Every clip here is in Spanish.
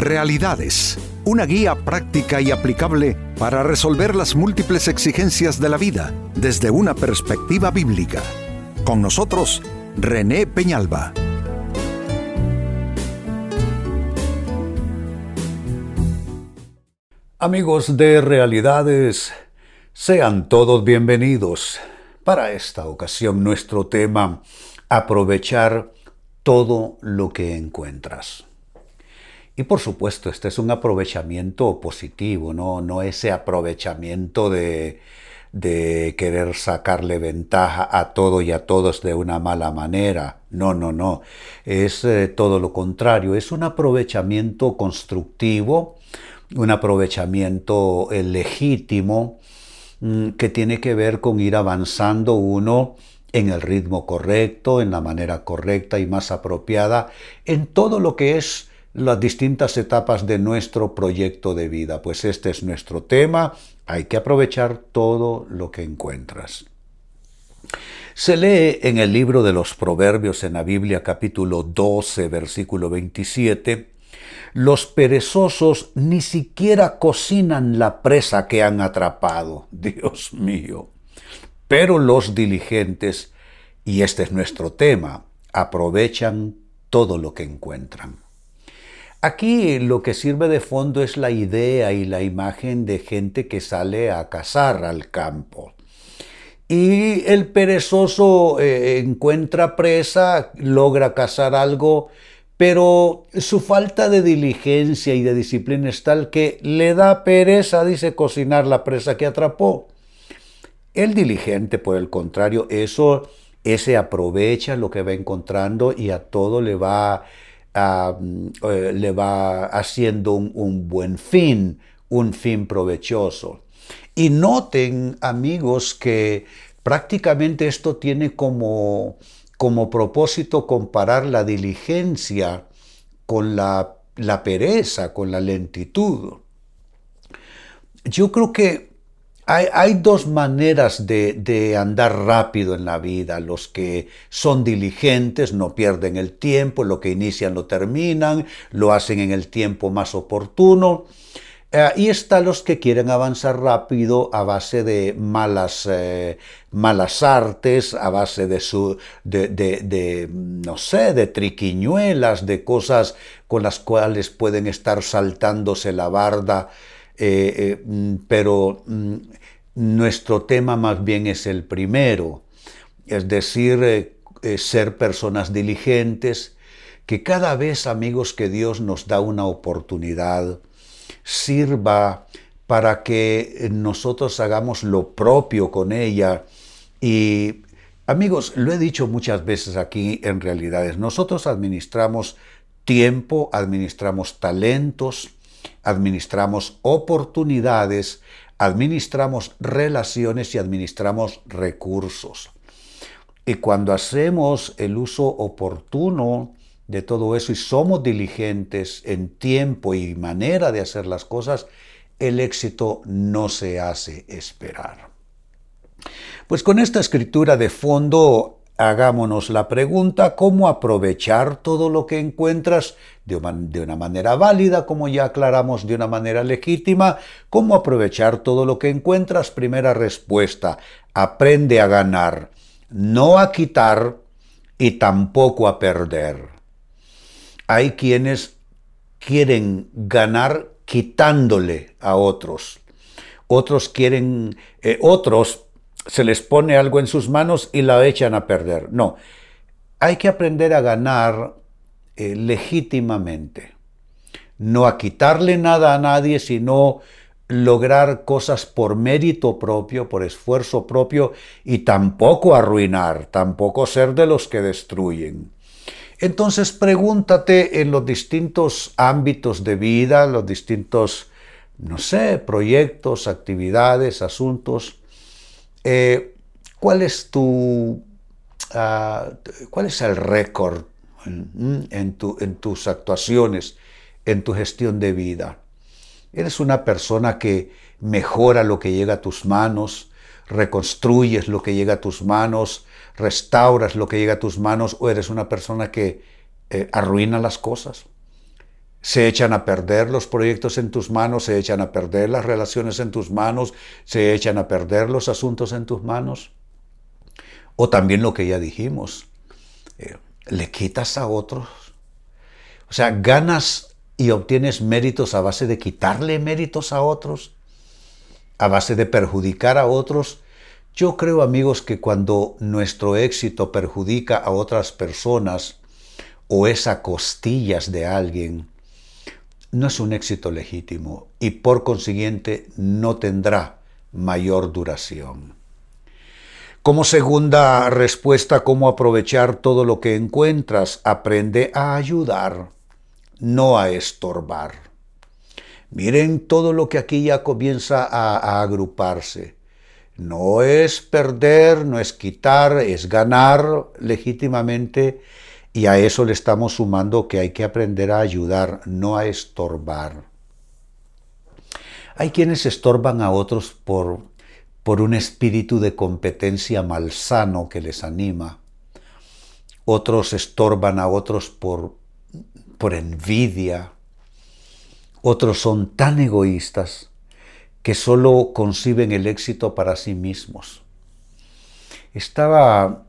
Realidades, una guía práctica y aplicable para resolver las múltiples exigencias de la vida desde una perspectiva bíblica. Con nosotros, René Peñalba. Amigos de Realidades, sean todos bienvenidos. Para esta ocasión nuestro tema, aprovechar todo lo que encuentras. Y por supuesto, este es un aprovechamiento positivo, no, no ese aprovechamiento de, de querer sacarle ventaja a todo y a todos de una mala manera. No, no, no. Es eh, todo lo contrario. Es un aprovechamiento constructivo, un aprovechamiento eh, legítimo mm, que tiene que ver con ir avanzando uno en el ritmo correcto, en la manera correcta y más apropiada, en todo lo que es las distintas etapas de nuestro proyecto de vida. Pues este es nuestro tema, hay que aprovechar todo lo que encuentras. Se lee en el libro de los Proverbios en la Biblia capítulo 12 versículo 27, los perezosos ni siquiera cocinan la presa que han atrapado, Dios mío. Pero los diligentes, y este es nuestro tema, aprovechan todo lo que encuentran. Aquí lo que sirve de fondo es la idea y la imagen de gente que sale a cazar al campo. Y el perezoso eh, encuentra presa, logra cazar algo, pero su falta de diligencia y de disciplina es tal que le da pereza, dice, cocinar la presa que atrapó. El diligente, por el contrario, eso, ese aprovecha lo que va encontrando y a todo le va eh, le va haciendo un, buen fin, un fin provechoso. Y noten, amigos, que prácticamente esto tiene como, como propósito comparar la diligencia con la, la pereza, con la lentitud. Yo creo que hay, dos maneras de, andar rápido en la vida. Los que son diligentes no pierden el tiempo, lo que inician lo terminan, lo hacen en el tiempo más oportuno. Eh, y están los que quieren avanzar rápido a base de malas, eh, malas artes, a base de, su, de, no sé, de triquiñuelas, de cosas con las cuales pueden estar saltándose la barda eh, mm, pero mm, nuestro tema más bien es el primero, es decir, eh, ser personas diligentes, que cada vez, amigos, que Dios nos da una oportunidad, sirva para que nosotros hagamos lo propio con ella. Y, amigos, lo he dicho muchas veces aquí en realidades, nosotros administramos tiempo, administramos talentos, administramos oportunidades, administramos relaciones y administramos recursos. Y cuando hacemos el uso oportuno de todo eso y somos diligentes en tiempo y manera de hacer las cosas, el éxito no se hace esperar. Pues con esta escritura de fondo hagámonos la pregunta, ¿cómo aprovechar todo lo que encuentras de una manera válida, como ya aclaramos, de una manera legítima? ¿Cómo aprovechar todo lo que encuentras? Primera respuesta, aprende a ganar, no a quitar y tampoco a perder. Hay quienes quieren ganar quitándole a otros. Otros quieren, eh, otros se les pone algo en sus manos y la echan a perder. No, hay que aprender a ganar eh, legítimamente, no a quitarle nada a nadie, sino lograr cosas por mérito propio, por esfuerzo propio y tampoco arruinar, tampoco ser de los que destruyen. Entonces pregúntate en los distintos ámbitos de vida, los distintos, no sé, proyectos, actividades, asuntos, eh, ¿Cuál es tu, ah, cuál es el récord en, en, tus actuaciones, en tu gestión de vida? ¿Eres una persona que mejora lo que llega a tus manos, reconstruyes lo que llega a tus manos, restauras lo que llega a tus manos o eres una persona que eh, arruina las cosas? Se echan a perder los proyectos en tus manos, se echan a perder las relaciones en tus manos, se echan a perder los asuntos en tus manos. O también lo que ya dijimos, eh, le quitas a otros. O sea, ganas y obtienes méritos a base de quitarle méritos a otros, a base de perjudicar a otros. Yo creo, amigos, que cuando nuestro éxito perjudica a otras personas o es a costillas de alguien, no es un éxito legítimo y por consiguiente no tendrá mayor duración. Como segunda respuesta, cómo aprovechar todo lo que encuentras, aprende a ayudar, no a estorbar. Miren todo lo que aquí ya comienza a, a agruparse. No es perder, no es quitar, es ganar legítimamente y a eso le estamos sumando que hay que aprender a ayudar, no a estorbar. Hay quienes estorban a otros por, por un espíritu de competencia malsano que les anima. Otros estorban a otros por, por envidia. Otros son tan egoístas que solo conciben el éxito para sí mismos. Estaba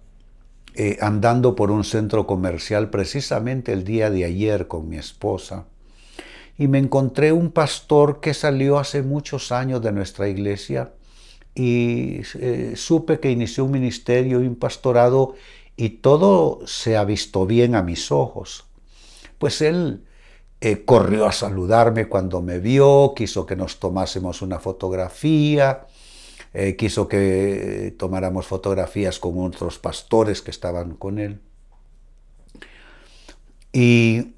eh, andando por un centro comercial precisamente el día de ayer con mi esposa y me encontré un pastor que salió hace muchos años de nuestra iglesia y eh, supe que inició un ministerio y un pastorado y todo se ha visto bien a mis ojos. Pues él eh, corrió a saludarme cuando me vio, quiso que nos tomásemos una fotografía, eh, quiso que tomáramos fotografías con otros pastores que estaban con él. Y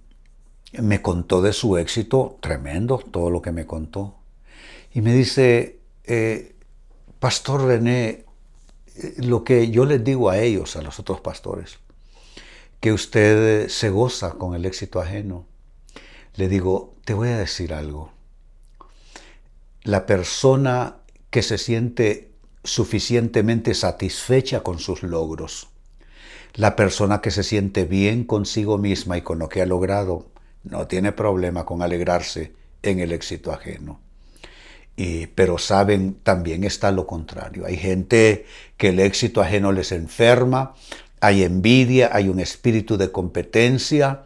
me contó de su éxito tremendo, todo lo que me contó. Y me dice, eh, Pastor René, eh, lo que yo les digo a ellos, a los otros pastores, que usted se goza con el éxito ajeno. Le digo, te voy a decir algo. La persona que se siente suficientemente satisfecha con sus logros. La persona que se siente bien consigo misma y con lo que ha logrado no tiene problema con alegrarse en el éxito ajeno. Y, pero saben, también está lo contrario. Hay gente que el éxito ajeno les enferma, hay envidia, hay un espíritu de competencia.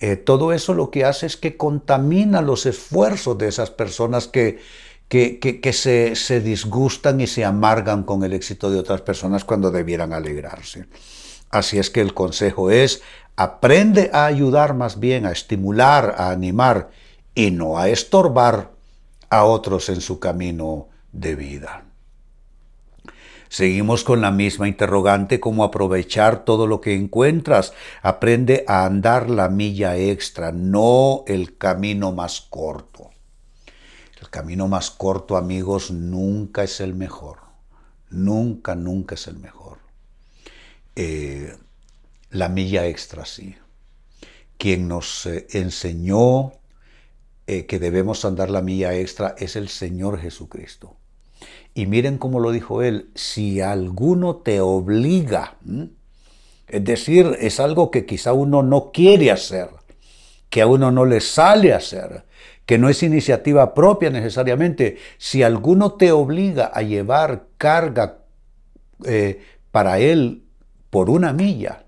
Eh, todo eso lo que hace es que contamina los esfuerzos de esas personas que que, se, disgustan y se amargan con el éxito de otras personas cuando debieran alegrarse. Así es que el consejo es, aprende a ayudar más bien, a estimular, a animar y no a estorbar a otros en su camino de vida. Seguimos con la misma interrogante, cómo aprovechar todo lo que encuentras. Aprende a andar la milla extra, no el camino más corto. Camino más corto, amigos, nunca es el mejor. Nunca, nunca es el mejor. Eh, la milla extra, sí. Quien nos eh, enseñó eh, que debemos andar la milla extra es el Señor Jesucristo. Y miren cómo lo dijo él, si alguno te obliga, es decir, es algo que quizá uno no quiere hacer, que a uno no le sale hacer, que no es iniciativa propia necesariamente. Si alguno te obliga a llevar carga eh, para él por una milla,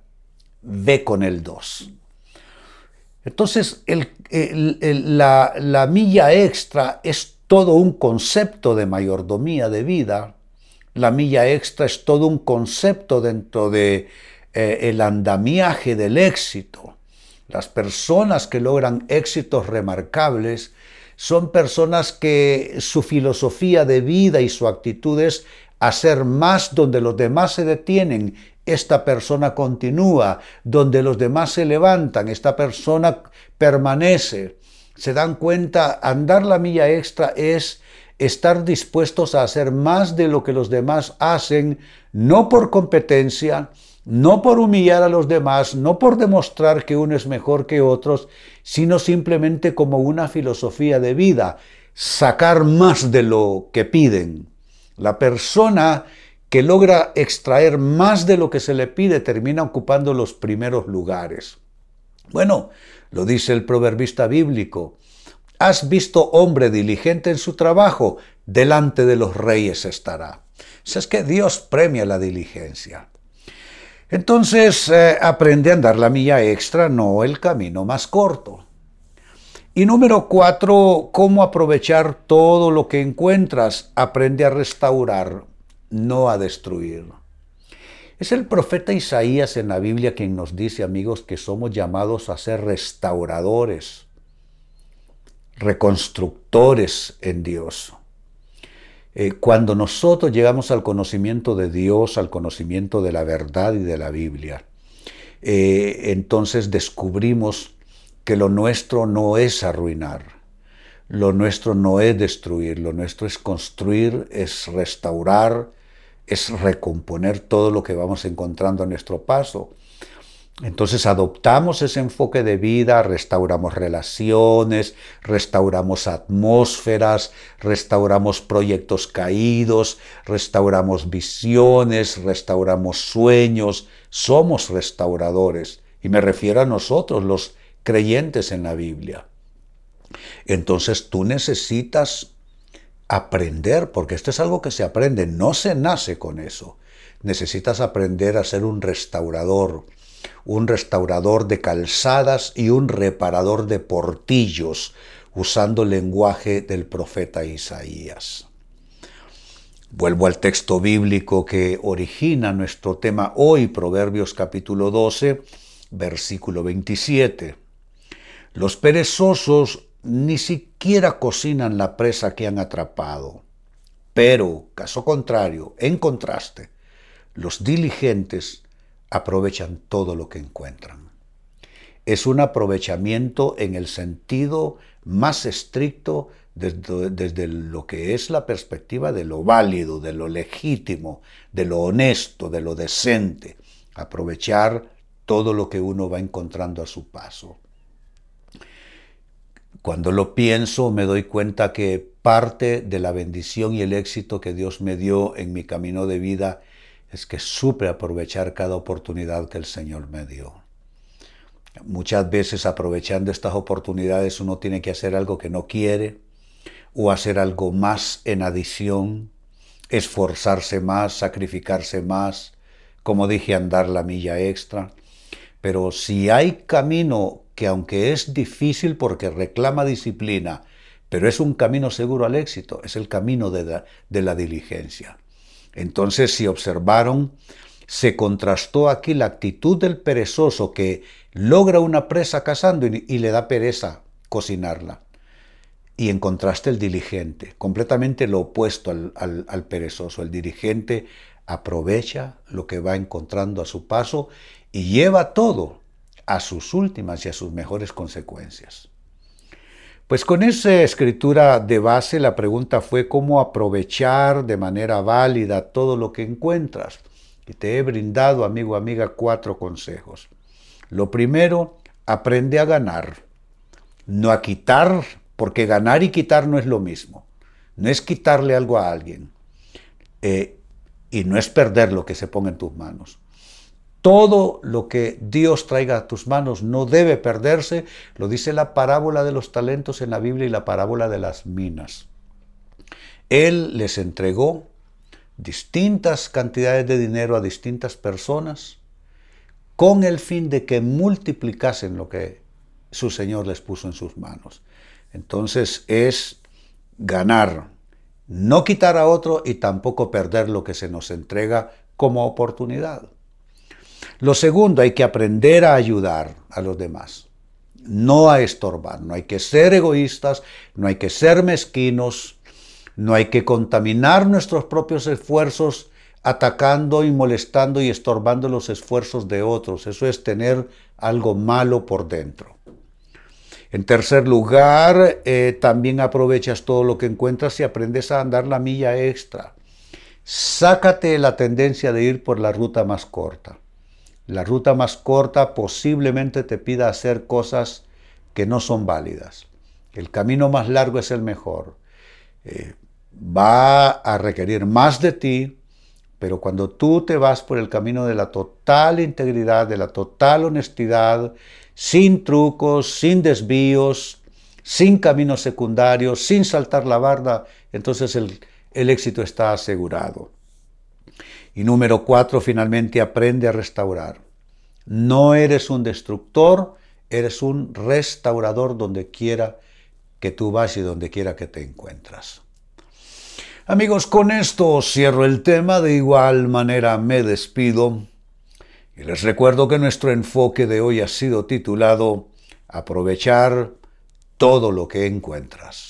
ve con el dos. Entonces, la, la, milla extra es todo un concepto de mayordomía de vida. La milla extra es todo un concepto dentro de eh, el andamiaje del éxito. Las personas que logran éxitos remarcables son personas que su filosofía de vida y su actitud es hacer más donde los demás se detienen. Esta persona continúa, donde los demás se levantan, esta persona permanece. Se dan cuenta, andar la milla extra es estar dispuestos a hacer más de lo que los demás hacen, no por competencia, no por humillar a los demás, no por demostrar que uno es mejor que otros, sino simplemente como una filosofía de vida, sacar más de lo que piden. La persona que logra extraer más de lo que se le pide termina ocupando los primeros lugares. Bueno, lo dice el proverbista bíblico. ¿Has visto hombre diligente en su trabajo? Delante de los reyes estará. es que Dios premia la diligencia. Entonces, eh, aprende a andar la milla extra, no el camino más corto. Y número cuatro, cómo aprovechar todo lo que encuentras. Aprende a restaurar, no a destruir. Es el profeta Isaías en la Biblia quien nos dice, amigos, que somos llamados a ser restauradores, reconstructores en Dios. Eh, cuando nosotros llegamos al conocimiento de Dios, al conocimiento de la verdad y de la Biblia, eh, entonces descubrimos que lo nuestro no es arruinar, lo nuestro no es destruir, lo nuestro es construir, es restaurar, es recomponer todo lo que vamos encontrando a nuestro paso. Entonces adoptamos ese enfoque de vida, restauramos relaciones, restauramos atmósferas, restauramos proyectos caídos, restauramos visiones, restauramos sueños, somos restauradores. Y me refiero a nosotros, los creyentes en la Biblia. Entonces tú necesitas aprender, porque esto es algo que se aprende, no se nace con eso. Necesitas aprender a ser un restaurador, un restaurador de calzadas y un reparador de portillos, usando el lenguaje del profeta Isaías. Vuelvo al texto bíblico que origina nuestro tema hoy, Proverbios capítulo 12, versículo 27. Los perezosos ni siquiera cocinan la presa que han atrapado. Pero, caso contrario, en contraste, los diligentes aprovechan todo lo que encuentran. Es un aprovechamiento en el sentido más estricto desde, desde, lo que es la perspectiva de lo válido, de lo legítimo, de lo honesto, de lo decente. Aprovechar todo lo que uno va encontrando a su paso. Cuando lo pienso me doy cuenta que parte de la bendición y el éxito que Dios me dio en mi camino de vida es que supe aprovechar cada oportunidad que el Señor me dio. Muchas veces aprovechando estas oportunidades uno tiene que hacer algo que no quiere o hacer algo más en adición, esforzarse más, sacrificarse más, como dije, andar la milla extra. Pero si hay camino que aunque es difícil porque reclama disciplina, pero es un camino seguro al éxito, es el camino de la, de la diligencia. Entonces, si observaron, se contrastó aquí la actitud del perezoso que logra una presa cazando y, le da pereza cocinarla. Y en contraste el diligente, completamente lo opuesto al, al perezoso. El dirigente aprovecha lo que va encontrando a su paso y lleva todo a sus últimas y a sus mejores consecuencias. Pues con esa escritura de base la pregunta fue cómo aprovechar de manera válida todo lo que encuentras. Y te he brindado, amigo, amiga, cuatro consejos. Lo primero, aprende a ganar, no a quitar, porque ganar y quitar no es lo mismo. No es quitarle algo a alguien. Eh, y no es perder lo que se ponga en tus manos. Todo lo que Dios traiga a tus manos no debe perderse, lo dice la parábola de los talentos en la Biblia y la parábola de las minas. Él les entregó distintas cantidades de dinero a distintas personas con el fin de que multiplicasen lo que su Señor les puso en sus manos. Entonces es ganar, no quitar a otro y tampoco perder lo que se nos entrega como oportunidad. Lo segundo, hay que aprender a ayudar a los demás, no a estorbar. No hay que ser egoístas, no hay que ser mezquinos, no hay que contaminar nuestros propios esfuerzos atacando y molestando y estorbando los esfuerzos de otros. Eso es tener algo malo por dentro. En tercer lugar, eh, también aprovechas todo lo que encuentras y aprendes a andar la milla extra. Sácate la tendencia de ir por la ruta más corta. La ruta más corta posiblemente te pida hacer cosas que no son válidas. El camino más largo es el mejor. Eh, va a requerir más de ti, pero cuando tú te vas por el camino de la total integridad, de la total honestidad, sin trucos, sin desvíos, sin caminos secundarios, sin saltar la barda, entonces el, el éxito está asegurado. Y número cuatro, finalmente aprende a restaurar. No eres un destructor, eres un restaurador donde quiera que tú vas y donde quiera que te encuentras. Amigos, con esto cierro el tema, de igual manera me despido y les recuerdo que nuestro enfoque de hoy ha sido titulado Aprovechar todo lo que encuentras.